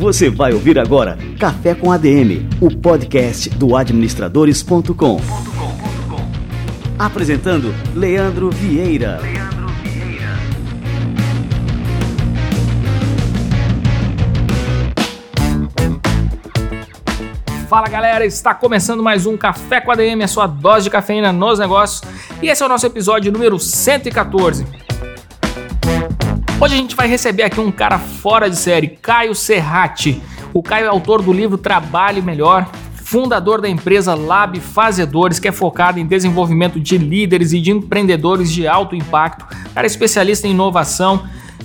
Você vai ouvir agora Café com ADM, o podcast do administradores.com. Apresentando Leandro Vieira. Fala galera, está começando mais um Café com ADM, a sua dose de cafeína nos negócios. E esse é o nosso episódio número 114. Hoje a gente vai receber aqui um cara fora de série, Caio Serrati. O Caio é autor do livro Trabalhe Melhor, fundador da empresa Lab Fazedores, que é focada em desenvolvimento de líderes e de empreendedores de alto impacto. Cara é especialista em inovação,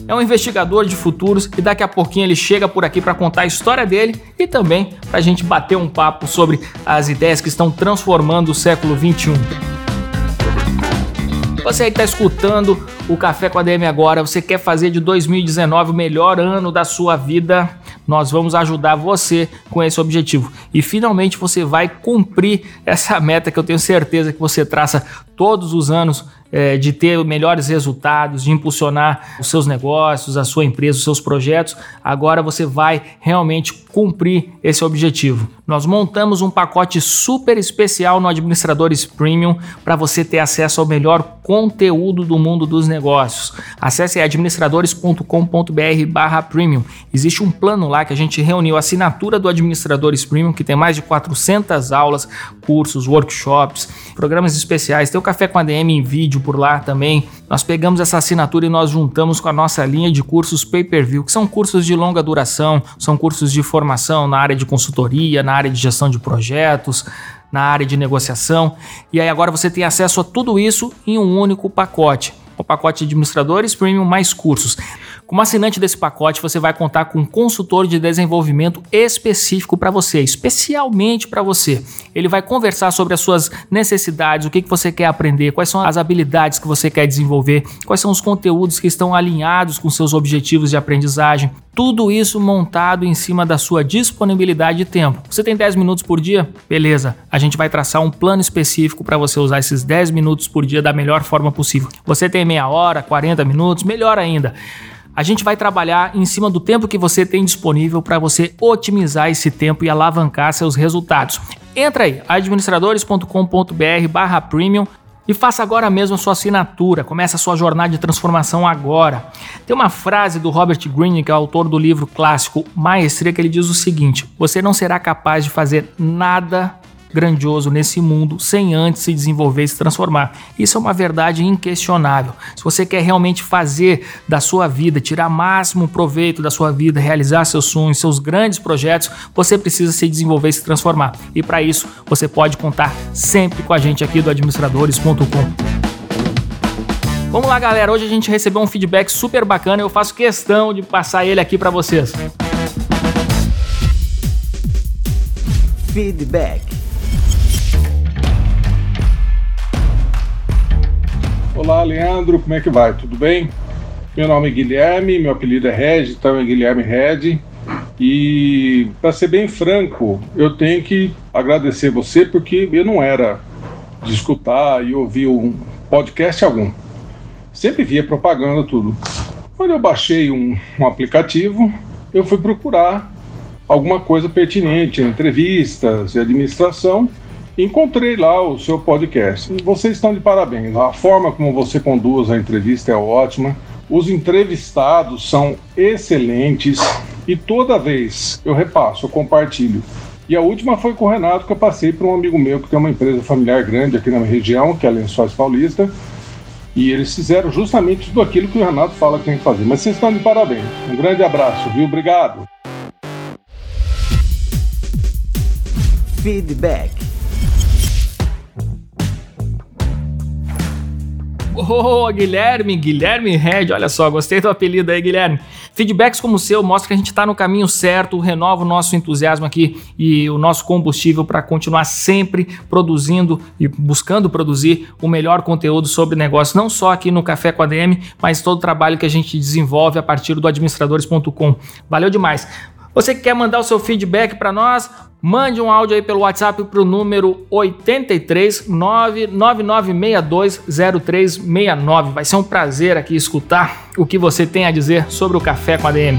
é um investigador de futuros e daqui a pouquinho ele chega por aqui para contar a história dele e também para a gente bater um papo sobre as ideias que estão transformando o século 21. Você aí está escutando o Café com a DM agora, você quer fazer de 2019 o melhor ano da sua vida? Nós vamos ajudar você com esse objetivo. E finalmente você vai cumprir essa meta que eu tenho certeza que você traça todos os anos é, de ter melhores resultados, de impulsionar os seus negócios, a sua empresa, os seus projetos, agora você vai realmente cumprir esse objetivo. Nós montamos um pacote super especial no Administradores Premium para você ter acesso ao melhor conteúdo do mundo dos negócios. Acesse administradores.com.br/premium. Existe um plano lá que a gente reuniu a assinatura do Administradores Premium, que tem mais de 400 aulas, cursos, workshops, programas especiais. Tem o Café com a DM em vídeo por lá também. Nós pegamos essa assinatura e nós juntamos com a nossa linha de cursos pay-per-view, que são cursos de longa duração, são cursos de formação na área de consultoria, na área de gestão de projetos, na área de negociação. E aí agora você tem acesso a tudo isso em um único pacote. O pacote de administradores premium mais cursos. Como assinante desse pacote, você vai contar com um consultor de desenvolvimento específico para você, especialmente para você. Ele vai conversar sobre as suas necessidades, o que, que você quer aprender, quais são as habilidades que você quer desenvolver, quais são os conteúdos que estão alinhados com seus objetivos de aprendizagem. Tudo isso montado em cima da sua disponibilidade de tempo. Você tem 10 minutos por dia? Beleza, a gente vai traçar um plano específico para você usar esses 10 minutos por dia da melhor forma possível. Você tem meia hora, 40 minutos, melhor ainda. A gente vai trabalhar em cima do tempo que você tem disponível para você otimizar esse tempo e alavancar seus resultados. Entra aí, administradores.com.br/premium e faça agora mesmo a sua assinatura. Começa a sua jornada de transformação agora. Tem uma frase do Robert Greene, que é autor do livro clássico Maestria, que ele diz o seguinte: Você não será capaz de fazer nada grandioso nesse mundo sem antes se desenvolver e se transformar. Isso é uma verdade inquestionável. Se você quer realmente fazer da sua vida, tirar máximo proveito da sua vida, realizar seus sonhos, seus grandes projetos, você precisa se desenvolver e se transformar. E para isso, você pode contar sempre com a gente aqui do administradores.com. Vamos lá, galera. Hoje a gente recebeu um feedback super bacana. Eu faço questão de passar ele aqui para vocês. Feedback. Olá, Leandro, como é que vai? Tudo bem? Meu nome é Guilherme, meu apelido é Red, então é Guilherme Red. E para ser bem franco, eu tenho que agradecer você porque eu não era de escutar e ouvir um podcast algum. Sempre via propaganda tudo. Quando eu baixei um, um aplicativo, eu fui procurar alguma coisa pertinente, entrevistas e administração Encontrei lá o seu podcast. Vocês estão de parabéns. A forma como você conduz a entrevista é ótima. Os entrevistados são excelentes e toda vez eu repasso, eu compartilho. E a última foi com o Renato, que eu passei para um amigo meu que tem uma empresa familiar grande aqui na minha região, que é a Lençóis Paulista. E eles fizeram justamente tudo aquilo que o Renato fala que tem que fazer. Mas vocês estão de parabéns. Um grande abraço, viu? Obrigado. Feedback. Oh, Guilherme, Guilherme Red, olha só, gostei do apelido aí, Guilherme. Feedbacks como o seu mostram que a gente está no caminho certo, renova o nosso entusiasmo aqui e o nosso combustível para continuar sempre produzindo e buscando produzir o melhor conteúdo sobre negócio, não só aqui no Café com a DM, mas todo o trabalho que a gente desenvolve a partir do administradores.com. Valeu demais. Você que quer mandar o seu feedback para nós, mande um áudio aí pelo WhatsApp para o número 83 999620369. Vai ser um prazer aqui escutar o que você tem a dizer sobre o Café com a DM.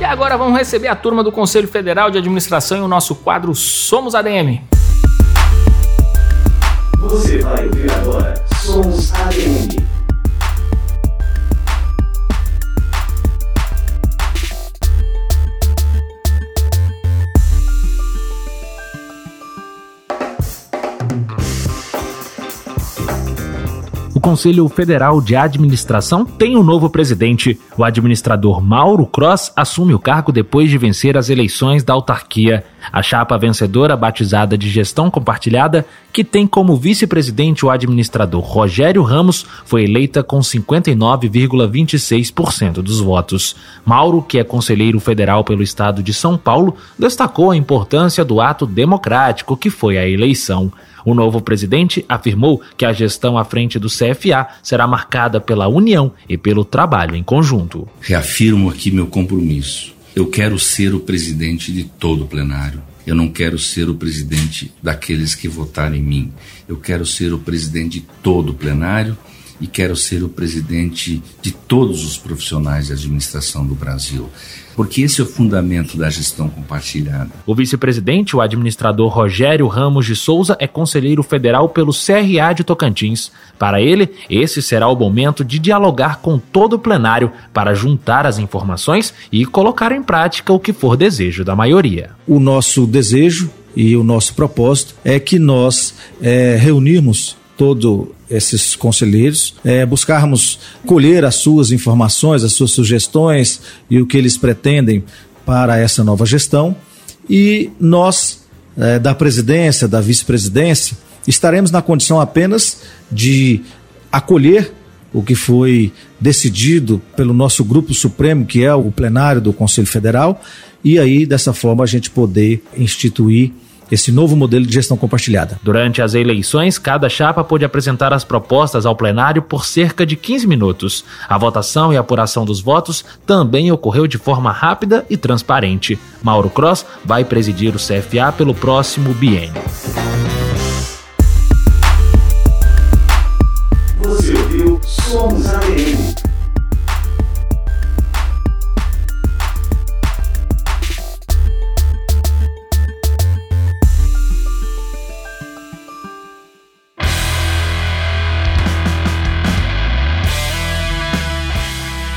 E agora vamos receber a turma do Conselho Federal de Administração em o nosso quadro Somos ADM. Você vai ouvir agora Somos ADM. Conselho Federal de Administração tem um novo presidente. O administrador Mauro Cross assume o cargo depois de vencer as eleições da autarquia. A chapa vencedora, batizada de Gestão Compartilhada, que tem como vice-presidente o administrador Rogério Ramos, foi eleita com 59,26% dos votos. Mauro, que é conselheiro federal pelo estado de São Paulo, destacou a importância do ato democrático que foi a eleição. O novo presidente afirmou que a gestão à frente do CFA será marcada pela união e pelo trabalho em conjunto. Reafirmo aqui meu compromisso. Eu quero ser o presidente de todo o plenário. Eu não quero ser o presidente daqueles que votaram em mim. Eu quero ser o presidente de todo o plenário e quero ser o presidente de todos os profissionais de administração do Brasil porque esse é o fundamento da gestão compartilhada. O vice-presidente, o administrador Rogério Ramos de Souza, é conselheiro federal pelo CRA de Tocantins. Para ele, esse será o momento de dialogar com todo o plenário para juntar as informações e colocar em prática o que for desejo da maioria. O nosso desejo e o nosso propósito é que nós é, reunirmos todo esses conselheiros, é, buscarmos colher as suas informações, as suas sugestões e o que eles pretendem para essa nova gestão. E nós, é, da presidência, da vice-presidência, estaremos na condição apenas de acolher o que foi decidido pelo nosso grupo supremo, que é o plenário do Conselho Federal, e aí dessa forma a gente poder instituir esse novo modelo de gestão compartilhada. Durante as eleições, cada chapa pôde apresentar as propostas ao plenário por cerca de 15 minutos. A votação e apuração dos votos também ocorreu de forma rápida e transparente. Mauro Cross vai presidir o CFA pelo próximo biênio. Você ouviu Somos ADM.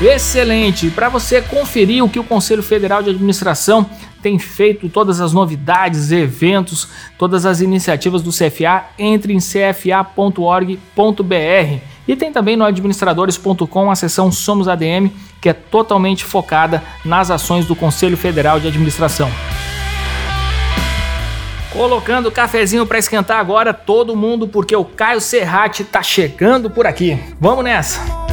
Excelente! Para você conferir o que o Conselho Federal de Administração tem feito, todas as novidades, eventos, todas as iniciativas do CFA, entre em cfa.org.br. E tem também no administradores.com a seção Somos ADM, que é totalmente focada nas ações do Conselho Federal de Administração. Colocando o cafezinho para esquentar agora todo mundo, porque o Caio Serrati tá chegando por aqui. Vamos nessa!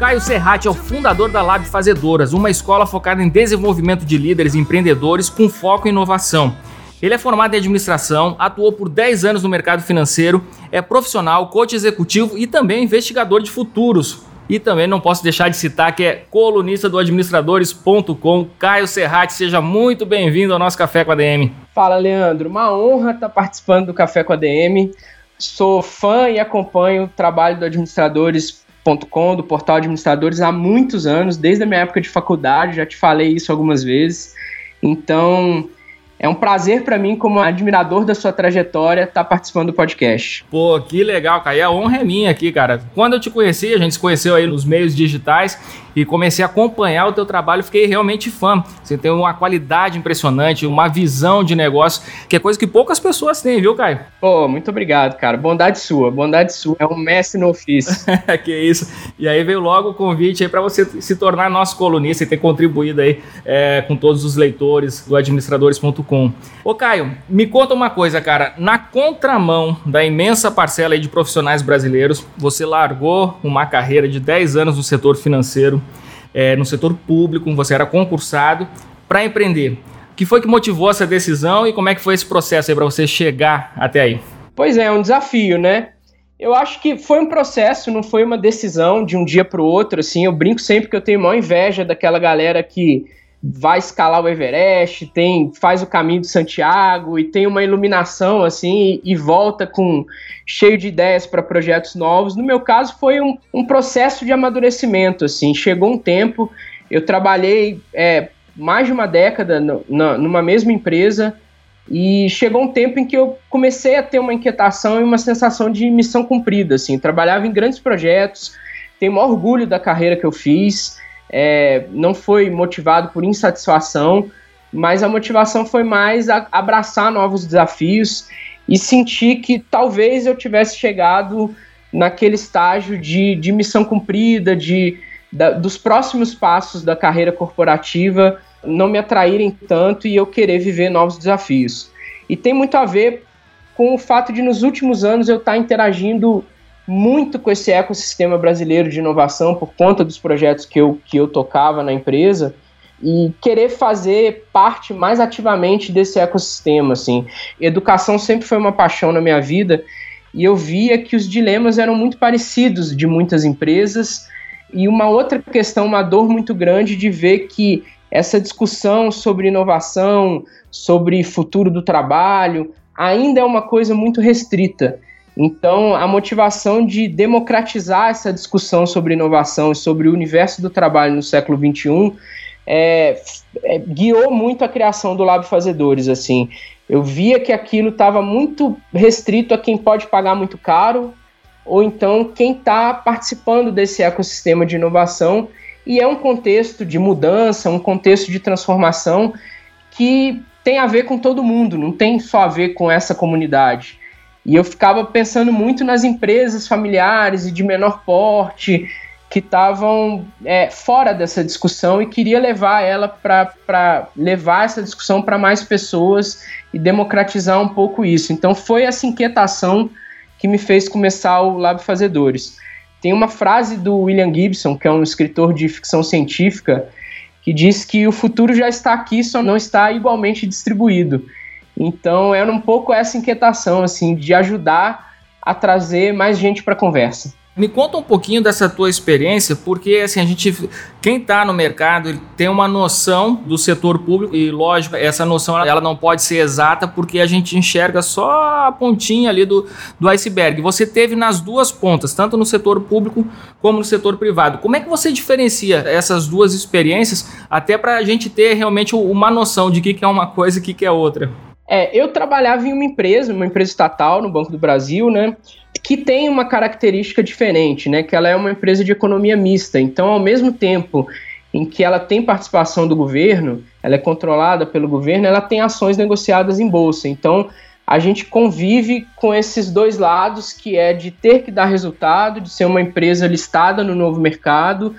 Caio Serrati é o fundador da Lab Fazedoras, uma escola focada em desenvolvimento de líderes e empreendedores com foco em inovação. Ele é formado em administração, atuou por 10 anos no mercado financeiro, é profissional, coach executivo e também investigador de futuros. E também não posso deixar de citar que é colunista do administradores.com. Caio Serrati, seja muito bem-vindo ao nosso Café com a DM. Fala, Leandro. Uma honra estar participando do Café com a DM. Sou fã e acompanho o trabalho do Administradores Do portal Administradores, há muitos anos, desde a minha época de faculdade, já te falei isso algumas vezes. Então, é um prazer para mim, como admirador da sua trajetória, estar tá participando do podcast. Pô, que legal. E a honra é minha aqui, cara. Quando eu te conheci, a gente se conheceu aí nos meios digitais e comecei a acompanhar o teu trabalho, fiquei realmente fã. Você tem uma qualidade impressionante, uma visão de negócio, que é coisa que poucas pessoas têm, viu, Caio? Pô, muito obrigado, cara. Bondade sua, bondade sua. É um mestre no ofício. que isso. E aí veio logo o convite aí para você se tornar nosso colunista e ter contribuído aí é, com todos os leitores do administradores.com Ô Caio, me conta uma coisa, cara. Na contramão da imensa parcela de profissionais brasileiros, você largou uma carreira de 10 anos no setor financeiro, é, no setor público, você era concursado, para empreender. O que foi que motivou essa decisão e como é que foi esse processo aí para você chegar até aí? Pois é, é um desafio, né? Eu acho que foi um processo, não foi uma decisão de um dia para o outro. Assim, eu brinco sempre que eu tenho maior inveja daquela galera que vai escalar o Everest, tem faz o caminho de Santiago e tem uma iluminação assim e, e volta com cheio de ideias para projetos novos. No meu caso foi um, um, processo de amadurecimento assim. Chegou um tempo, eu trabalhei é, mais de uma década no, na, numa mesma empresa e chegou um tempo em que eu comecei a ter uma inquietação e uma sensação de missão cumprida. Assim, trabalhava em grandes projetos, tenho o maior orgulho da carreira que eu fiz é, não foi motivado por insatisfação, mas a motivação foi mais abraçar novos desafios e sentir que talvez eu tivesse chegado naquele estágio de, de missão cumprida, de, da, dos próximos passos da carreira corporativa não me atraírem tanto e eu querer viver novos desafios. E tem muito a ver com o fato de nos últimos anos eu estar interagindo muito com esse ecossistema brasileiro de inovação por conta dos projetos que eu, que eu tocava na empresa e querer fazer parte mais ativamente desse ecossistema, assim. Educação sempre foi uma paixão na minha vida e eu via que os dilemas eram muito parecidos de muitas empresas e uma outra questão, uma dor muito grande de ver que essa discussão sobre inovação, sobre futuro do trabalho, ainda é uma coisa muito restrita. Então, a motivação de democratizar essa discussão sobre inovação e sobre o universo do trabalho no século XXI é, é, guiou muito a criação do Lab Fazedores. Assim, eu via que aquilo estava muito restrito a quem pode pagar muito caro ou então quem está participando desse ecossistema de inovação e é um contexto de mudança, um contexto de transformação que tem a ver com todo mundo, não tem só a ver com essa comunidade. E eu ficava pensando muito nas empresas familiares e de menor porte que estavam é, fora dessa discussão e queria levar ela para levar essa discussão para mais pessoas e democratizar um pouco isso. Então foi essa inquietação que me fez começar o Lab Fazedores. Tem uma frase do William Gibson, que é um escritor de ficção científica, que diz que o futuro já está aqui, só não está igualmente distribuído. Então era um pouco essa inquietação, assim, de ajudar a trazer mais gente para a conversa. Me conta um pouquinho dessa tua experiência, porque assim a gente, quem está no mercado, tem uma noção do setor público e lógico, essa noção ela não pode ser exata porque a gente enxerga só a pontinha ali do, do iceberg. Você teve nas duas pontas, tanto no setor público como no setor privado. Como é que você diferencia essas duas experiências até para a gente ter realmente uma noção de que, que é uma coisa e que, que é outra? É, eu trabalhava em uma empresa, uma empresa estatal no Banco do Brasil, né? Que tem uma característica diferente, né? Que ela é uma empresa de economia mista. Então, ao mesmo tempo em que ela tem participação do governo, ela é controlada pelo governo, ela tem ações negociadas em bolsa. Então, a gente convive com esses dois lados, que é de ter que dar resultado, de ser uma empresa listada no novo mercado,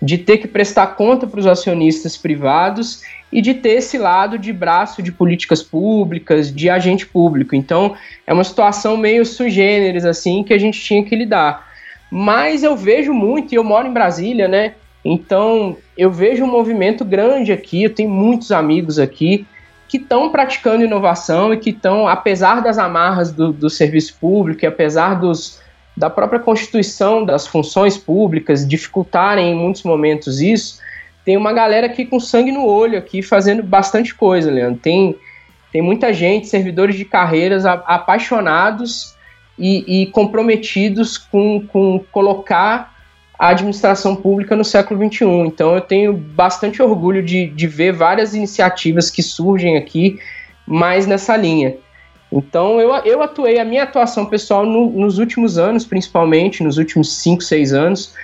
de ter que prestar conta para os acionistas privados e de ter esse lado de braço de políticas públicas, de agente público. Então, é uma situação meio sui generis, assim, que a gente tinha que lidar. Mas eu vejo muito, e eu moro em Brasília, né? Então, eu vejo um movimento grande aqui, eu tenho muitos amigos aqui que estão praticando inovação e que estão, apesar das amarras do, do serviço público e apesar dos, da própria constituição das funções públicas dificultarem em muitos momentos isso, tem uma galera aqui com sangue no olho aqui fazendo bastante coisa, Leandro. Tem, tem muita gente, servidores de carreiras apaixonados e, e comprometidos com, com colocar a administração pública no século XXI. Então eu tenho bastante orgulho de, de ver várias iniciativas que surgem aqui mais nessa linha. Então eu, eu atuei, a minha atuação pessoal no, nos últimos anos, principalmente nos últimos 5, 6 anos,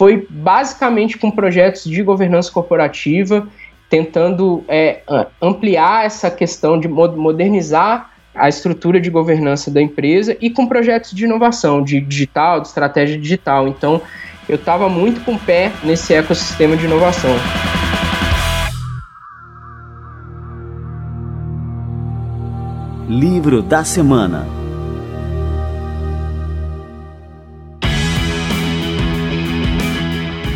foi basicamente com projetos de governança corporativa, tentando é, ampliar essa questão de modernizar a estrutura de governança da empresa e com projetos de inovação, de digital, de estratégia digital. Então, eu estava muito com o pé nesse ecossistema de inovação. Livro da Semana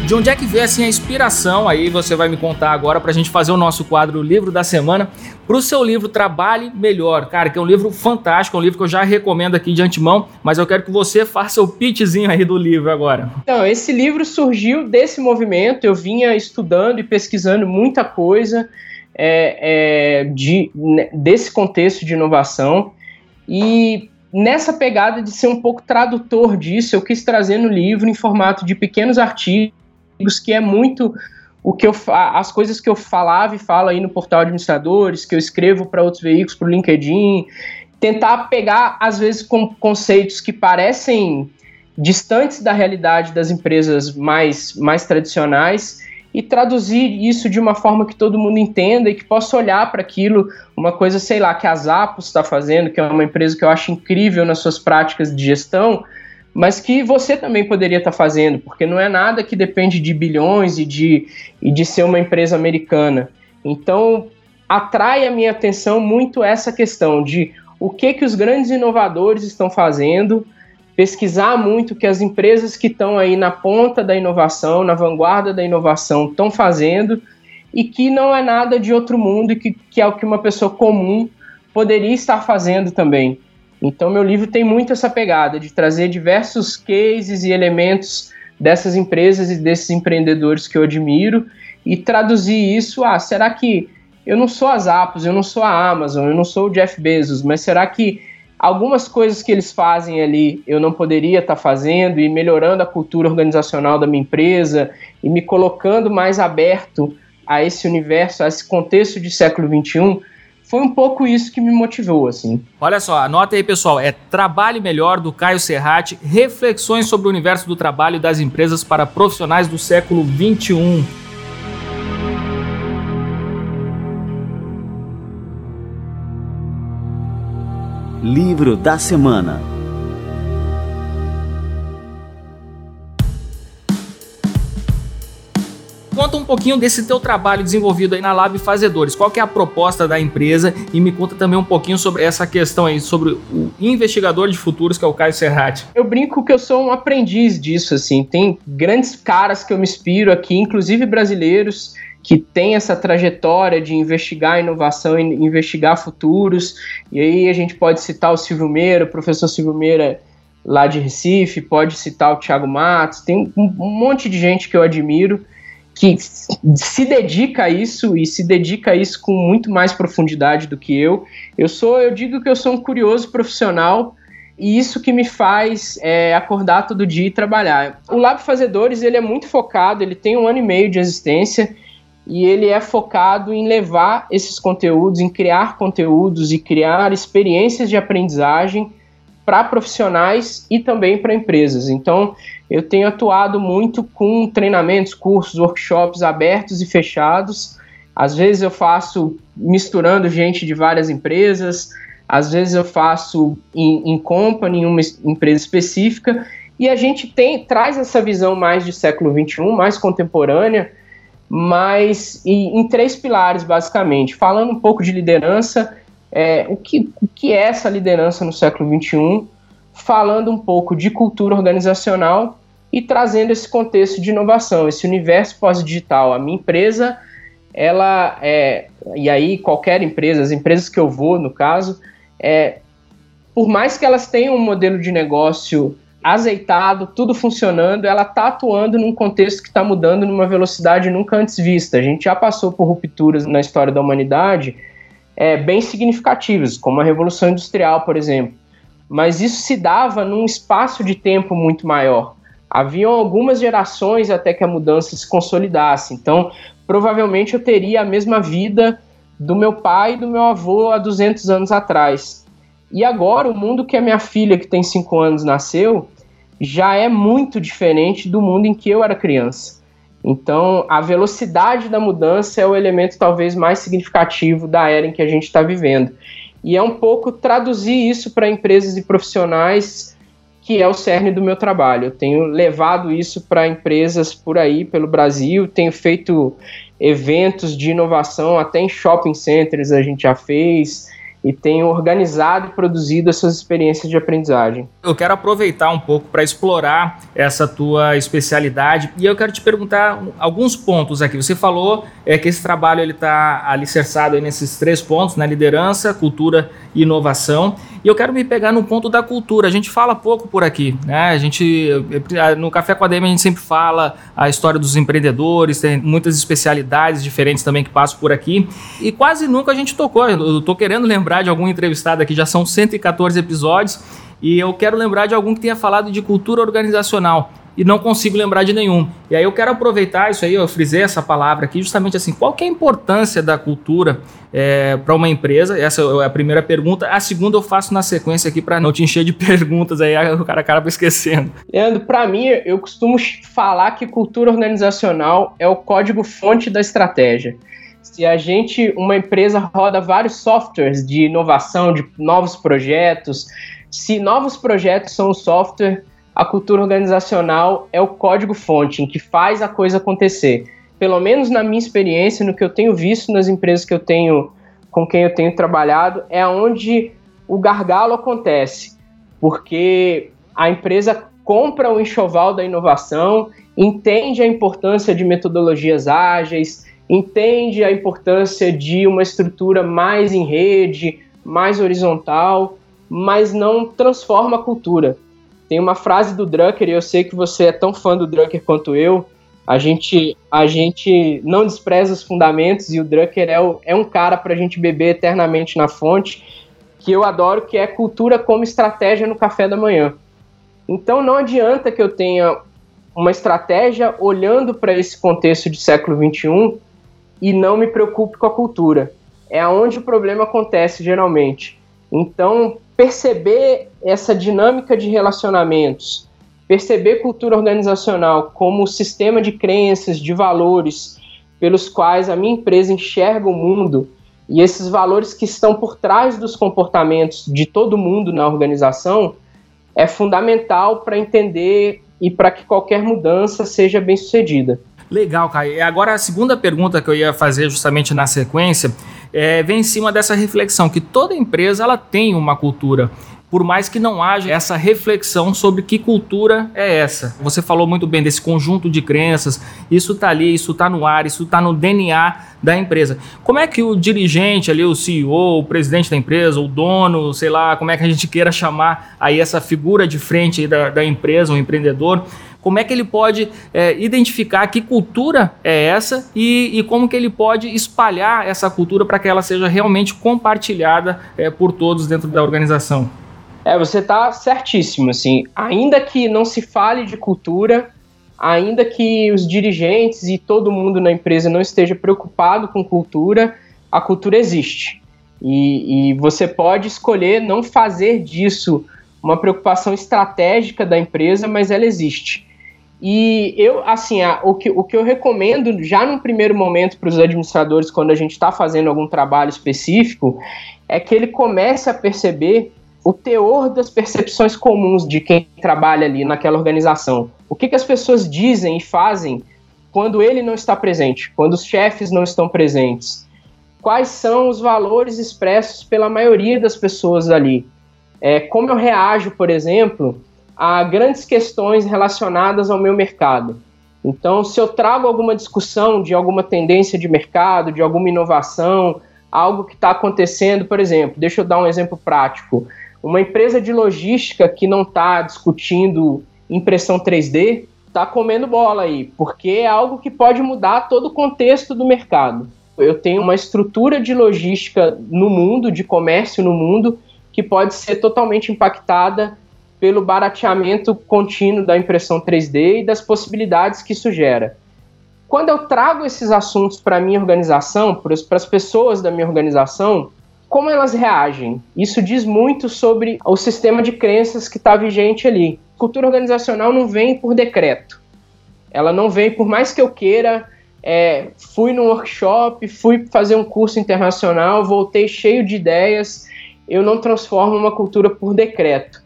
De onde é que veio assim a inspiração? Aí você vai me contar agora para a gente fazer o nosso quadro Livro da Semana para o seu livro Trabalhe Melhor, cara, que é um livro fantástico, é um livro que eu já recomendo aqui de antemão, mas eu quero que você faça o pitchzinho aí do livro agora. Então, esse livro surgiu desse movimento, eu vinha estudando e pesquisando muita coisa é, é, de, né, desse contexto de inovação e nessa pegada de ser um pouco tradutor disso, eu quis trazer no livro em formato de pequenos artigos que é muito o que eu as coisas que eu falava e falo aí no portal administradores, que eu escrevo para outros veículos, para o LinkedIn, tentar pegar às vezes com conceitos que parecem distantes da realidade das empresas mais mais tradicionais e traduzir isso de uma forma que todo mundo entenda e que possa olhar para aquilo, uma coisa, sei lá, que a Zappos está fazendo, que é uma empresa que eu acho incrível nas suas práticas de gestão, mas que você também poderia estar tá fazendo, porque não é nada que depende de bilhões e de, e de ser uma empresa americana. Então, atrai a minha atenção muito essa questão de o que, que os grandes inovadores estão fazendo, pesquisar muito que as empresas que estão aí na ponta da inovação, na vanguarda da inovação, estão fazendo e que não é nada de outro mundo e que, que é o que uma pessoa comum poderia estar fazendo também. Então, meu livro tem muito essa pegada de trazer diversos cases e elementos dessas empresas e desses empreendedores que eu admiro e traduzir isso. Ah, será que eu não sou a Zappos, eu não sou a Amazon, eu não sou o Jeff Bezos, mas será que algumas coisas que eles fazem ali eu não poderia estar tá fazendo e melhorando a cultura organizacional da minha empresa e me colocando mais aberto a esse universo, a esse contexto de século XXI? Foi um pouco isso que me motivou, assim. Olha só, anota aí, pessoal, é Trabalhe Melhor, do Caio Serrati, reflexões sobre o universo do trabalho das empresas para profissionais do século 21. Livro da Semana conta um pouquinho desse teu trabalho desenvolvido aí na Lab Fazedores. Qual que é a proposta da empresa e me conta também um pouquinho sobre essa questão aí, sobre o investigador de futuros que é o Caio Serrati. Eu brinco que eu sou um aprendiz disso, assim. Tem grandes caras que eu me inspiro aqui, inclusive brasileiros, que tem essa trajetória de investigar inovação e investigar futuros. E aí a gente pode citar o Silvio Meira, o professor Silvio Meira lá de Recife, pode citar o Thiago Matos, tem um monte de gente que eu admiro que se dedica a isso e se dedica a isso com muito mais profundidade do que eu. Eu sou, eu digo que eu sou um curioso profissional e isso que me faz é, acordar todo dia e trabalhar. O Lab Fazedores ele é muito focado, ele tem um ano e meio de existência e ele é focado em levar esses conteúdos, em criar conteúdos e criar experiências de aprendizagem para profissionais e também para empresas. Então, eu tenho atuado muito com treinamentos, cursos, workshops abertos e fechados. Às vezes eu faço misturando gente de várias empresas, às vezes eu faço em, em company, em uma empresa específica, e a gente tem traz essa visão mais de século XXI, mais contemporânea, mas em, em três pilares, basicamente. Falando um pouco de liderança, é, o, que, o que é essa liderança no século XXI, falando um pouco de cultura organizacional e trazendo esse contexto de inovação, esse universo pós-digital. A minha empresa, ela é, e aí qualquer empresa, as empresas que eu vou, no caso, é, por mais que elas tenham um modelo de negócio azeitado, tudo funcionando, ela está atuando num contexto que está mudando numa velocidade nunca antes vista. A gente já passou por rupturas na história da humanidade é, bem significativas, como a Revolução Industrial, por exemplo. Mas isso se dava num espaço de tempo muito maior. Haviam algumas gerações até que a mudança se consolidasse. Então, provavelmente eu teria a mesma vida do meu pai e do meu avô há 200 anos atrás. E agora, o mundo que a minha filha, que tem 5 anos, nasceu, já é muito diferente do mundo em que eu era criança. Então, a velocidade da mudança é o elemento talvez mais significativo da era em que a gente está vivendo. E é um pouco traduzir isso para empresas e profissionais, que é o cerne do meu trabalho. Eu tenho levado isso para empresas por aí, pelo Brasil, tenho feito eventos de inovação, até em shopping centers a gente já fez, e tenho organizado e produzido essas experiências de aprendizagem. Eu quero aproveitar um pouco para explorar essa tua especialidade e eu quero te perguntar alguns pontos aqui. Você falou é, que esse trabalho ele está alicerçado nesses três pontos, na né? liderança, cultura e inovação. E eu quero me pegar no ponto da cultura. A gente fala pouco por aqui, né? A gente no Café com a DM a gente sempre fala a história dos empreendedores, tem muitas especialidades diferentes também que passam por aqui e quase nunca a gente tocou. Eu tô querendo lembrar lembrar de algum entrevistado aqui, já são 114 episódios, e eu quero lembrar de algum que tenha falado de cultura organizacional e não consigo lembrar de nenhum. E aí eu quero aproveitar isso aí, eu frisei essa palavra aqui, justamente assim, qual é a importância da cultura é, para uma empresa? Essa é a primeira pergunta. A segunda eu faço na sequência aqui para não te encher de perguntas, aí o cara acaba esquecendo. Leandro, para mim, eu costumo falar que cultura organizacional é o código-fonte da estratégia se a gente, uma empresa roda vários softwares de inovação, de novos projetos, se novos projetos são o software, a cultura organizacional é o código-fonte que faz a coisa acontecer. Pelo menos na minha experiência, no que eu tenho visto nas empresas que eu tenho, com quem eu tenho trabalhado, é onde o gargalo acontece, porque a empresa compra o enxoval da inovação, entende a importância de metodologias ágeis, entende a importância de uma estrutura mais em rede, mais horizontal, mas não transforma a cultura. Tem uma frase do Drucker, e eu sei que você é tão fã do Drucker quanto eu. A gente, a gente não despreza os fundamentos e o Drucker é, o, é um cara para a gente beber eternamente na fonte, que eu adoro, que é cultura como estratégia no café da manhã. Então não adianta que eu tenha uma estratégia olhando para esse contexto de século XXI e não me preocupe com a cultura. É aonde o problema acontece geralmente. Então, perceber essa dinâmica de relacionamentos, perceber cultura organizacional como sistema de crenças, de valores pelos quais a minha empresa enxerga o mundo e esses valores que estão por trás dos comportamentos de todo mundo na organização é fundamental para entender e para que qualquer mudança seja bem sucedida. Legal, Caio. Agora, a segunda pergunta que eu ia fazer justamente na sequência é, vem em cima dessa reflexão, que toda empresa ela tem uma cultura por mais que não haja essa reflexão sobre que cultura é essa. Você falou muito bem desse conjunto de crenças, isso está ali, isso está no ar, isso está no DNA da empresa. Como é que o dirigente ali, o CEO, o presidente da empresa, o dono, sei lá, como é que a gente queira chamar aí essa figura de frente da, da empresa, o empreendedor, como é que ele pode é, identificar que cultura é essa e, e, como que ele pode espalhar essa cultura para que ela seja realmente compartilhada é, por todos dentro da organização? É, você está certíssimo, assim, ainda que não se fale de cultura, ainda que os dirigentes e todo mundo na empresa não esteja preocupado com cultura, a cultura existe. E, e você pode escolher não fazer disso uma preocupação estratégica da empresa, mas ela existe. E eu, assim, a, o, que, o que eu recomendo já num primeiro momento para os administradores, quando a gente está fazendo algum trabalho específico, é que ele comece a perceber o teor das percepções comuns de quem trabalha ali naquela organização. O que, que as pessoas dizem e fazem quando ele não está presente, quando os chefes não estão presentes. Quais são os valores expressos pela maioria das pessoas ali? É, como eu reajo, por exemplo, a grandes questões relacionadas ao meu mercado. Então, se eu trago alguma discussão de alguma tendência de mercado, de alguma inovação, algo que está acontecendo, por exemplo, deixa eu dar um exemplo prático. Uma empresa de logística que não está discutindo impressão 3D está comendo bola aí, porque é algo que pode mudar todo o contexto do mercado. Eu tenho uma estrutura de logística no mundo, de comércio no mundo, que pode ser totalmente impactada pelo barateamento contínuo da impressão 3D e das possibilidades que isso gera. Quando eu trago esses assuntos para a minha organização, para as pessoas da minha organização, como elas reagem? Isso diz muito sobre o sistema de crenças que está vigente ali. Cultura organizacional não vem por decreto. Ela não vem, por mais que eu queira, é, fui num workshop, fui fazer um curso internacional, voltei cheio de ideias, eu não transformo uma cultura por decreto.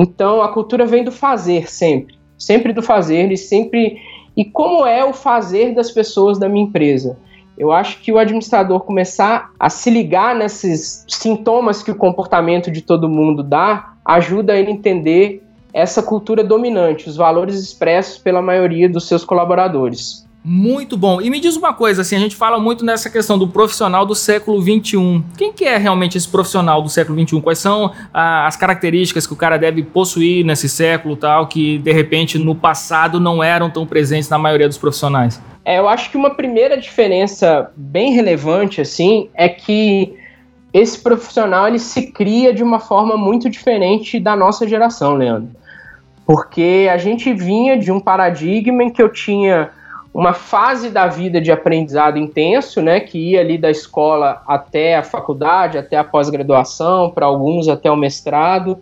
Então a cultura vem do fazer sempre, sempre do fazer e sempre e como é o fazer das pessoas da minha empresa. Eu acho que o administrador começar a se ligar nesses sintomas que o comportamento de todo mundo dá, ajuda ele a entender essa cultura dominante, os valores expressos pela maioria dos seus colaboradores. Muito bom. E me diz uma coisa, assim, a gente fala muito nessa questão do profissional do século XXI. Quem que é realmente esse profissional do século XXI? Quais são ah, as características que o cara deve possuir nesse século tal, que de repente no passado não eram tão presentes na maioria dos profissionais? É, eu acho que uma primeira diferença bem relevante, assim, é que esse profissional ele se cria de uma forma muito diferente da nossa geração, Leandro. Porque a gente vinha de um paradigma em que eu tinha uma fase da vida de aprendizado intenso, né, que ia ali da escola até a faculdade, até a pós-graduação, para alguns até o mestrado,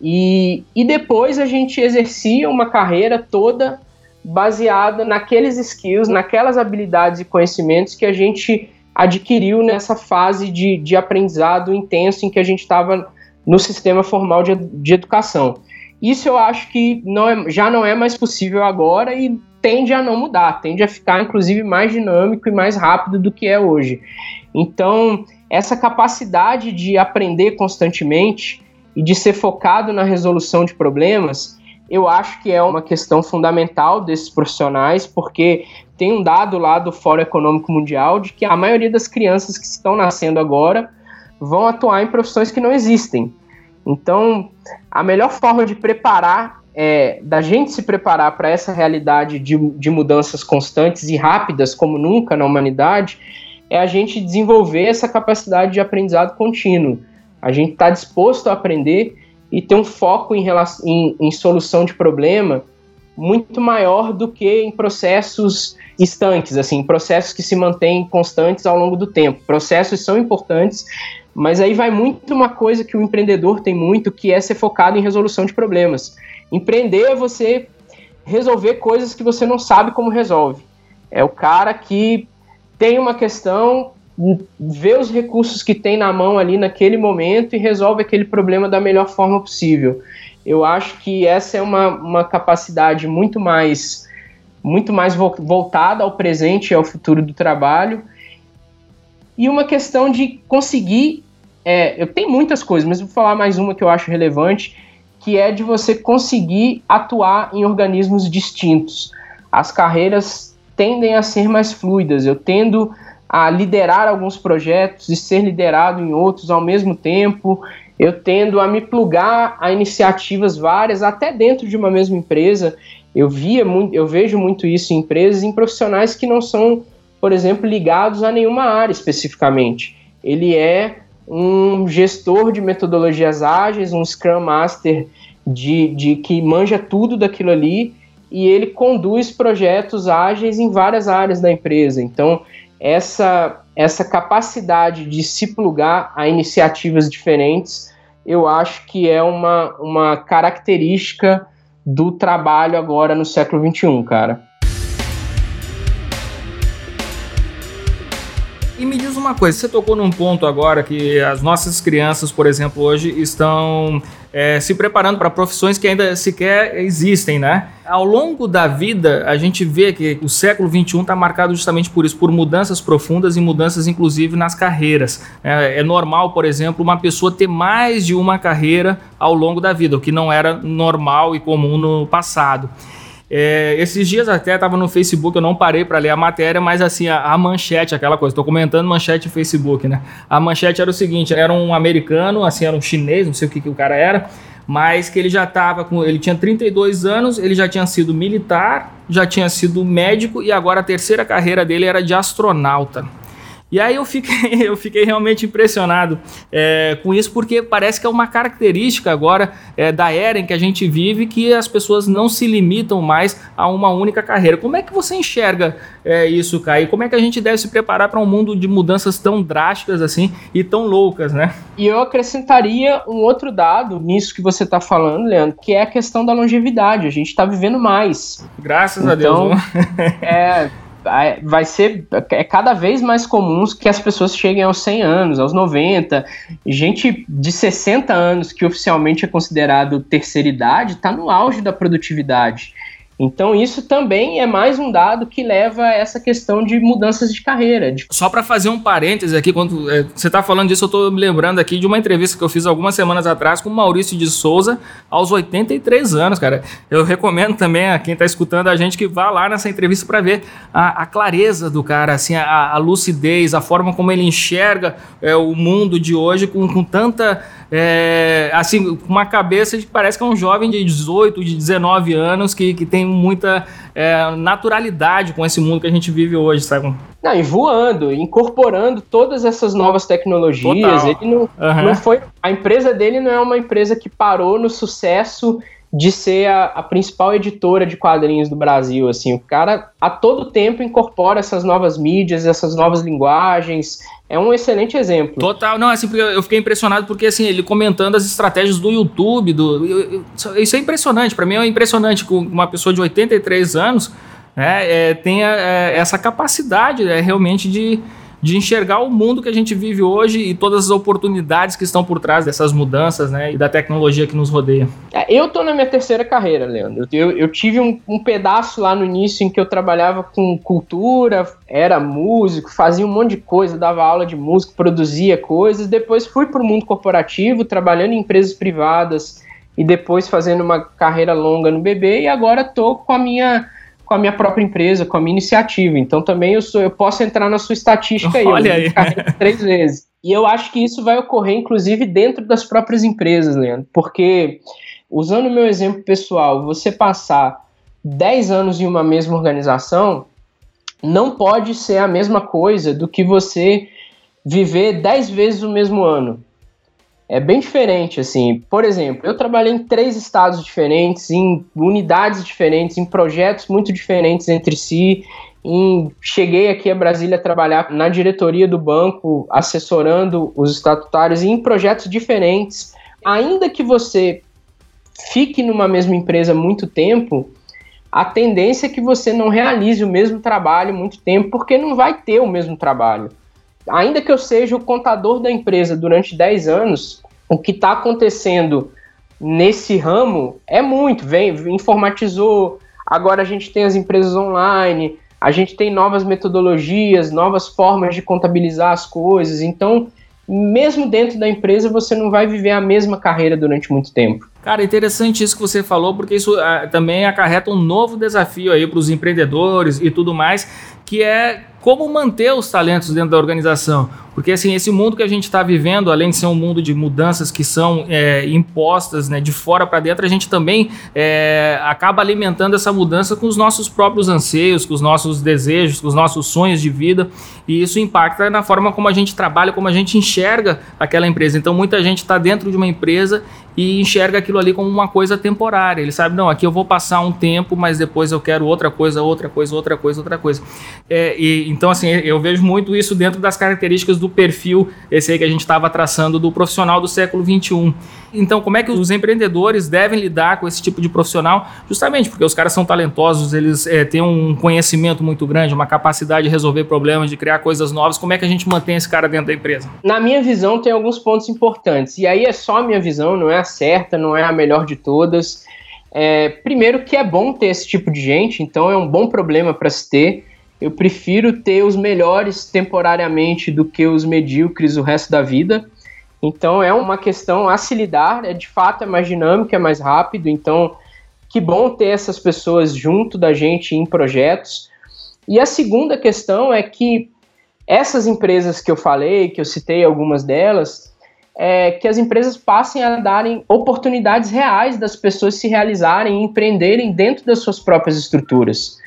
e, e depois a gente exercia uma carreira toda baseada naqueles skills, naquelas habilidades e conhecimentos que a gente adquiriu nessa fase de, de aprendizado intenso em que a gente estava no sistema formal de, de educação. Isso eu acho que não é, já não é mais possível agora e tende a não mudar, tende a ficar inclusive mais dinâmico e mais rápido do que é hoje. Então, essa capacidade de aprender constantemente e de ser focado na resolução de problemas, eu acho que é uma questão fundamental desses profissionais, porque tem um dado lá do Fórum Econômico Mundial de que a maioria das crianças que estão nascendo agora vão atuar em profissões que não existem. Então, a melhor forma de preparar é, da gente se preparar para essa realidade de, de mudanças constantes e rápidas, como nunca na humanidade, é a gente desenvolver essa capacidade de aprendizado contínuo. A gente está disposto a aprender e ter um foco em, em, em solução de problema muito maior do que em processos estanques, assim, processos que se mantêm constantes ao longo do tempo. Processos são importantes, mas aí vai muito uma coisa que o empreendedor tem muito, que é ser focado em resolução de problemas. Empreender é você resolver coisas que você não sabe como resolve. É o cara que tem uma questão, vê os recursos que tem na mão ali naquele momento e resolve aquele problema da melhor forma possível. Eu acho que essa é uma, uma capacidade muito mais muito mais voltada ao presente e ao futuro do trabalho e uma questão de conseguir é, eu tenho muitas coisas, mas vou falar mais uma que eu acho relevante, que é de você conseguir atuar em organismos distintos. As carreiras tendem a ser mais fluidas. Eu tendo a liderar alguns projetos e ser liderado em outros ao mesmo tempo. Eu tendo a me plugar a iniciativas várias, até dentro de uma mesma empresa. Eu via muito, eu vejo muito isso em empresas, em profissionais que não são, por exemplo, ligados a nenhuma área especificamente. Ele é um gestor de metodologias ágeis, um Scrum Master de, de que manja tudo daquilo ali e ele conduz projetos ágeis em várias áreas da empresa. Então, essa, essa capacidade de se plugar a iniciativas diferentes, eu acho que é uma, uma característica do trabalho agora no século XXI, cara. E me diz uma coisa, você tocou num ponto agora que as nossas crianças, por exemplo, hoje estão é, se preparando para profissões que ainda sequer existem, né? Ao longo da vida, a gente vê que o século XXI está marcado justamente por isso, por mudanças profundas e mudanças, inclusive, nas carreiras. É, é normal, por exemplo, uma pessoa ter mais de uma carreira ao longo da vida, o que não era normal e comum no passado. É, esses dias até estava no Facebook, eu não parei para ler a matéria, mas assim, a, a manchete, aquela coisa, estou comentando manchete Facebook, né? A manchete era o seguinte: era um americano, assim, era um chinês, não sei o que, que o cara era, mas que ele já estava com. Ele tinha 32 anos, ele já tinha sido militar, já tinha sido médico e agora a terceira carreira dele era de astronauta. E aí eu fiquei, eu fiquei realmente impressionado é, com isso, porque parece que é uma característica agora é, da era em que a gente vive que as pessoas não se limitam mais a uma única carreira. Como é que você enxerga é, isso, Kai? Como é que a gente deve se preparar para um mundo de mudanças tão drásticas assim e tão loucas, né? E eu acrescentaria um outro dado nisso que você está falando, Leandro, que é a questão da longevidade. A gente está vivendo mais. Graças então, a Deus. Então, é vai ser é cada vez mais comum que as pessoas cheguem aos 100 anos, aos 90. Gente de 60 anos, que oficialmente é considerado terceira idade, está no auge da produtividade. Então, isso também é mais um dado que leva a essa questão de mudanças de carreira. De... Só para fazer um parêntese aqui, quando é, você está falando disso, eu estou me lembrando aqui de uma entrevista que eu fiz algumas semanas atrás com o Maurício de Souza, aos 83 anos, cara. Eu recomendo também a quem está escutando a gente que vá lá nessa entrevista para ver a, a, clareza do cara, assim, a, a, lucidez, a forma como ele enxerga é, o mundo de hoje com, com tanta. É, assim, com uma cabeça que parece que é um jovem de 18, de 19 anos que, que tem tem muita é, naturalidade com esse mundo que a gente vive hoje, sabe? Não, e voando, incorporando todas essas novas tecnologias. Total. Ele não, uhum. não foi. A empresa dele não é uma empresa que parou no sucesso de ser a, a, principal editora de quadrinhos do Brasil. Assim, o cara a todo tempo incorpora essas novas mídias, essas novas linguagens. É um excelente exemplo. Total, não, assim, eu fiquei impressionado porque assim, ele comentando as estratégias do YouTube, do, eu, eu, isso é impressionante. Para mim é impressionante com uma pessoa de 83 anos né, é, tenha é, essa capacidade é, realmente de de enxergar o mundo que a gente vive hoje e todas as oportunidades que estão por trás dessas mudanças, né, e da tecnologia que nos rodeia. É, eu tô na minha terceira carreira, Leandro. Eu, eu tive um, um, pedaço lá no início em que eu trabalhava com cultura, era músico, fazia um monte de coisa, dava aula de música, produzia coisas. Depois fui para o mundo corporativo, trabalhando em empresas privadas e depois fazendo uma carreira longa no BB e agora tô com a minha com a minha própria empresa, com a minha iniciativa. Então também eu sou, eu posso entrar na sua estatística aí. Olha aí. três vezes. E eu acho que isso vai ocorrer, inclusive, dentro das próprias empresas, Leandro. Porque, usando o meu exemplo pessoal, você passar 10 anos em uma mesma organização não pode ser a mesma coisa do que você viver 10 vezes o mesmo ano é bem diferente, assim. Por exemplo, eu trabalhei em três estados diferentes, em unidades diferentes, em projetos muito diferentes entre si. Em, cheguei aqui a Brasília a trabalhar na diretoria do banco, assessorando os estatutários em projetos diferentes. Ainda que você fique numa mesma empresa muito tempo, a tendência é que você não realize o mesmo trabalho muito tempo, porque não vai ter o mesmo trabalho ainda que eu seja o contador da empresa durante 10 anos, o que está acontecendo nesse ramo é muito. Vem, informatizou, agora a gente tem as empresas online, a gente tem novas metodologias, novas formas de contabilizar as coisas. Então, mesmo dentro da empresa, você não vai viver a mesma carreira durante muito tempo. Cara, interessante isso que você falou, porque isso ah, também acarreta um novo desafio aí para os empreendedores e tudo mais, que é como manter os talentos dentro da organização. Porque assim, esse mundo que a gente está vivendo, além de ser um mundo de mudanças que são é, impostas né, de fora para dentro, a gente também é, acaba alimentando essa mudança com os nossos próprios anseios, com os nossos desejos, com os nossos sonhos de vida. E isso impacta na forma como a gente trabalha, como a gente enxerga aquela empresa. Então, muita gente está dentro de uma empresa e enxerga aquilo ali como uma coisa temporária. Ele sabe, não, aqui eu vou passar um tempo, mas depois eu quero outra coisa, outra coisa, outra coisa, outra coisa. É, e, então, assim, eu vejo muito isso dentro das características do perfil, esse aí que a gente estava traçando, do profissional do século XXI. Então, como é que os empreendedores devem lidar com esse tipo de profissional? Justamente porque os caras são talentosos, eles é, têm um conhecimento muito grande, uma capacidade de resolver problemas, de criar coisas novas. Como é que a gente mantém esse cara dentro da empresa? Na minha visão, tem alguns pontos importantes. E aí é só a minha visão, não é a certa, não é a melhor de todas. É, primeiro, que é bom ter esse tipo de gente, então é um bom problema para se ter. Eu prefiro ter os melhores temporariamente do que os medíocres o resto da vida. Então é uma questão a se lidar, é de fato é mais dinâmico, é mais rápido, então que bom ter essas pessoas junto da gente em projetos. E a segunda questão é que essas empresas que eu falei, que eu citei algumas delas, é que as empresas passem a darem oportunidades reais das pessoas se realizarem e empreenderem dentro das suas próprias estruturas.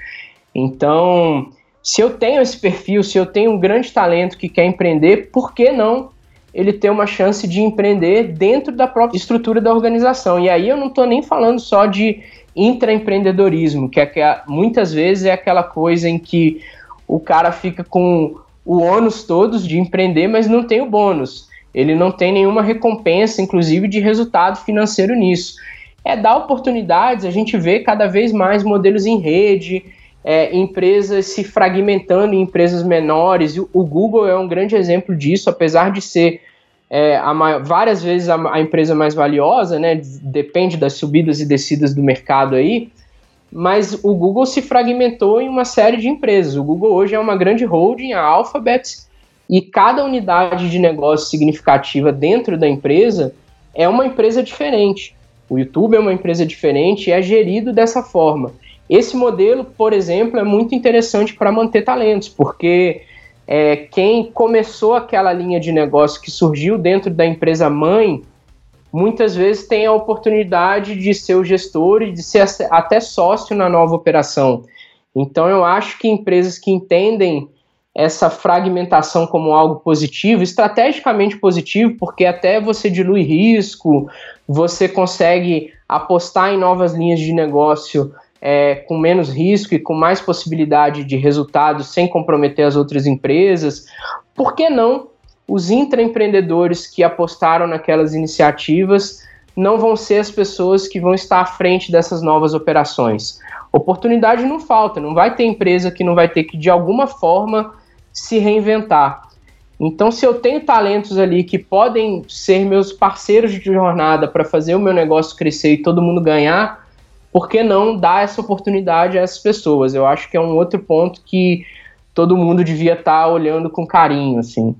Então, se eu tenho esse perfil, se eu tenho um grande talento que quer empreender, por que não ele ter uma chance de empreender dentro da própria estrutura da organização? E aí eu não estou nem falando só de intraempreendedorismo, que, é que muitas vezes é aquela coisa em que o cara fica com o ônus todos de empreender, mas não tem o bônus. Ele não tem nenhuma recompensa, inclusive, de resultado financeiro nisso. É dar oportunidades, a gente vê cada vez mais modelos em rede, é, empresas se fragmentando em empresas menores. O Google é um grande exemplo disso, apesar de ser é, a, várias vezes a, a, empresa mais valiosa, né? Depende das subidas e descidas do mercado aí. mas o Google se fragmentou em uma série de empresas. O Google hoje é uma grande holding, a Alphabet, e cada unidade de negócio significativa dentro da empresa é uma empresa diferente. O YouTube é uma empresa diferente e é gerido dessa forma. Esse modelo, por exemplo, é muito interessante para manter talentos, porque é, quem começou aquela linha de negócio que surgiu dentro da empresa mãe, muitas vezes tem a oportunidade de ser o gestor e de ser até sócio na nova operação. Então, eu acho que empresas que entendem essa fragmentação como algo positivo, estrategicamente positivo, porque até você dilui risco, você consegue apostar em novas linhas de negócio é, com menos risco e com mais possibilidade de resultados sem comprometer as outras empresas. Por que não os intraempreendedores que apostaram naquelas iniciativas não vão ser as pessoas que vão estar à frente dessas novas operações? Oportunidade não falta, não vai ter empresa que não vai ter que, de alguma forma, se reinventar. Então, se eu tenho talentos ali que podem ser meus parceiros de jornada para fazer o meu negócio crescer e todo mundo ganhar, por que não dar essa oportunidade a essas pessoas? Eu acho que é um outro ponto que todo mundo devia estar tá olhando com carinho, assim.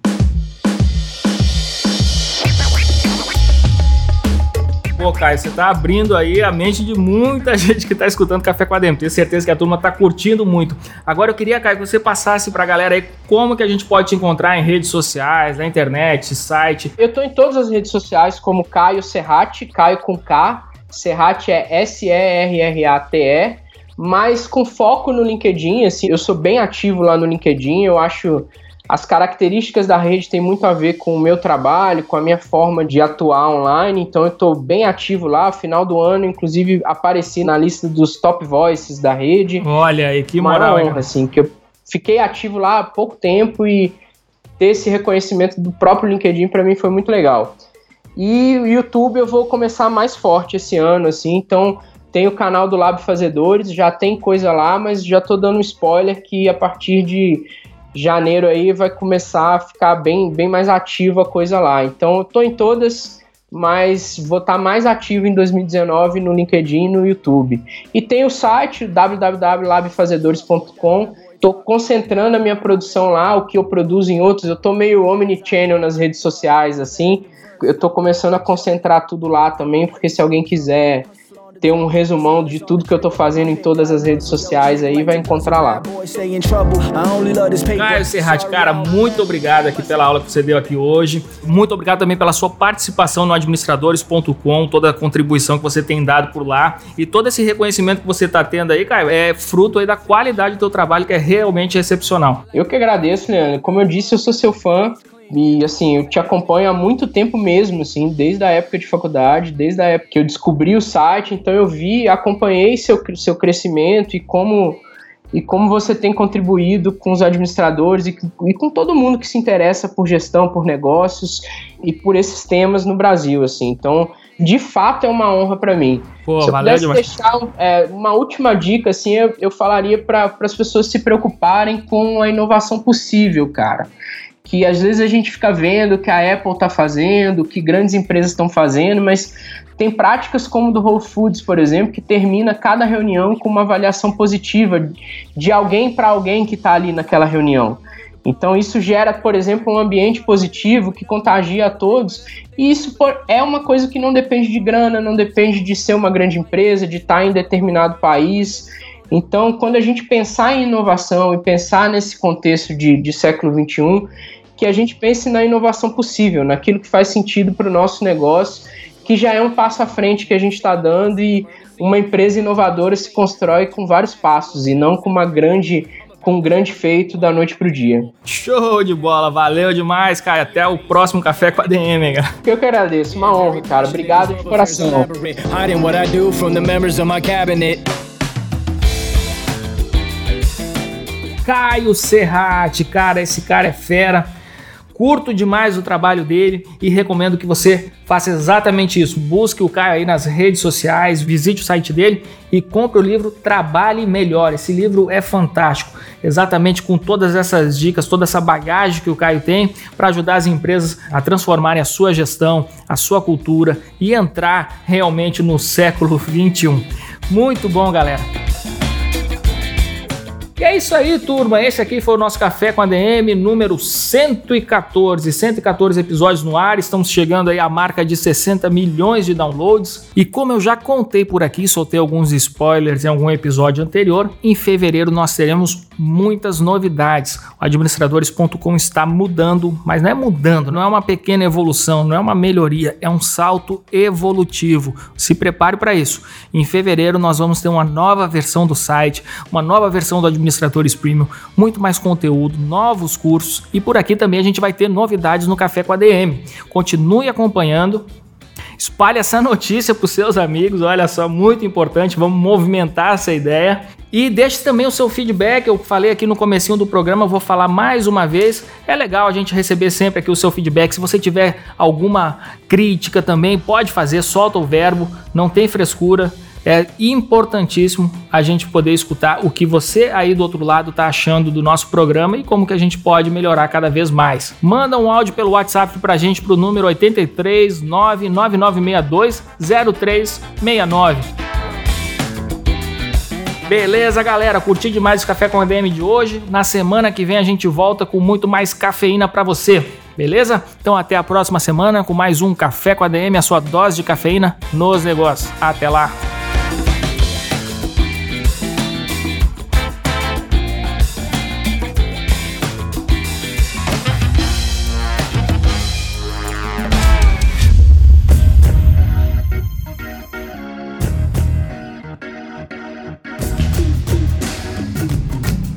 Pô, Caio, você tá abrindo aí a mente de muita gente que tá escutando Café com a Demo. Tenho certeza que a turma tá curtindo muito. Agora eu queria, Caio, que você passasse pra galera aí como que a gente pode te encontrar em redes sociais, na internet, site. Eu tô em todas as redes sociais como Caio Serrati, Caio com K. Serrati é S-E-R-R-A-T-E mas com foco no LinkedIn, assim, eu sou bem ativo lá no LinkedIn, eu acho as características da rede têm muito a ver com o meu trabalho, com a minha forma de atuar online, então eu estou bem ativo lá. Final do ano, inclusive, apareci na lista dos top voices da rede. Olha aí, que moral. honra, assim, que eu fiquei ativo lá há pouco tempo e ter esse reconhecimento do próprio LinkedIn para mim foi muito legal. E o YouTube eu vou começar mais forte esse ano, assim, então tem o canal do Lab Fazedores, já tem coisa lá, mas já tô dando um spoiler que a partir de janeiro aí vai começar a ficar bem, bem mais ativa a coisa lá. Então eu tô em todas, mas vou estar tá mais ativo em 2019 no LinkedIn e no YouTube. E tem o site www.labfazedores.com. Tô concentrando a minha produção lá, o que eu produzo em outros. Eu tô meio omnichannel nas redes sociais assim. Eu tô começando a concentrar tudo lá também, porque se alguém quiser ter um resumão de tudo que eu tô fazendo em todas as redes sociais aí, vai encontrar lá. Caio Serrati, cara, muito obrigado aqui pela aula que você deu aqui hoje. Muito obrigado também pela sua participação no administradores.com, toda a contribuição que você tem dado por lá e todo esse reconhecimento que você está tendo aí, Caio, é fruto aí da qualidade do teu trabalho que é realmente excepcional. Eu que agradeço, Leandro. Como eu disse, eu sou seu fã. E assim, eu te acompanho há muito tempo mesmo, assim, desde a época de faculdade, desde a época que eu descobri o site, então eu vi, acompanhei seu, seu crescimento e como e como você tem contribuído com os administradores e, e com todo mundo que se interessa por gestão, por negócios e por esses temas no Brasil, assim. Então, de fato, é uma honra para mim. Pô, se eu valeu pudesse deixar é, uma última dica, assim, eu, eu falaria para as pessoas se preocuparem com a inovação possível, cara que às vezes a gente fica vendo que a Apple está fazendo, que grandes empresas estão fazendo, mas tem práticas como do Whole Foods, por exemplo, que termina cada reunião com uma avaliação positiva de alguém para alguém que está ali naquela reunião. Então isso gera, por exemplo, um ambiente positivo que contagia a todos. E isso é uma coisa que não depende de grana, não depende de ser uma grande empresa, de estar em determinado país. Então, quando a gente pensar em inovação e pensar nesse contexto de, de século XXI, que a gente pense na inovação possível, naquilo que faz sentido para o nosso negócio, que já é um passo à frente que a gente está dando e uma empresa inovadora se constrói com vários passos e não com uma grande com um grande feito da noite pro dia. Show de bola, valeu demais, cara. Até o próximo Café com a DM, cara. Eu que agradeço, uma honra, cara. Obrigado de coração. Caio Serrati, cara, esse cara é fera. Curto demais o trabalho dele e recomendo que você faça exatamente isso. Busque o Caio aí nas redes sociais, visite o site dele e compre o livro Trabalhe Melhor. Esse livro é fantástico, exatamente com todas essas dicas, toda essa bagagem que o Caio tem para ajudar as empresas a transformarem a sua gestão, a sua cultura e entrar realmente no século 21. Muito bom, galera. E é isso aí, turma. Esse aqui foi o nosso Café com a DM número 114. 114 episódios no ar. Estamos chegando aí à marca de 60 milhões de downloads. E como eu já contei por aqui, soltei alguns spoilers em algum episódio anterior, em fevereiro nós teremos muitas novidades. O administradores.com está mudando, mas não é mudando, não é uma pequena evolução, não é uma melhoria, é um salto evolutivo. Se prepare para isso. Em fevereiro nós vamos ter uma nova versão do site, uma nova versão do administrador administradores premium, muito mais conteúdo, novos cursos e por aqui também a gente vai ter novidades no Café com a DM. Continue acompanhando. Espalhe essa notícia para os seus amigos, olha só, muito importante, vamos movimentar essa ideia. E deixe também o seu feedback, eu falei aqui no comecinho do programa, vou falar mais uma vez. É legal a gente receber sempre aqui o seu feedback. Se você tiver alguma crítica também, pode fazer, solta o verbo, não tem frescura é importantíssimo a gente poder escutar o que você aí do outro lado está achando do nosso programa e como que a gente pode melhorar cada vez mais. Manda um áudio pelo WhatsApp para a gente para o número 83 99962 0369. Beleza, galera? Curti demais o Café com a DM de hoje. Na semana que vem a gente volta com muito mais cafeína para você. Beleza? Então até a próxima semana com mais um Café com a DM, a sua dose de cafeína nos negócios. Até lá!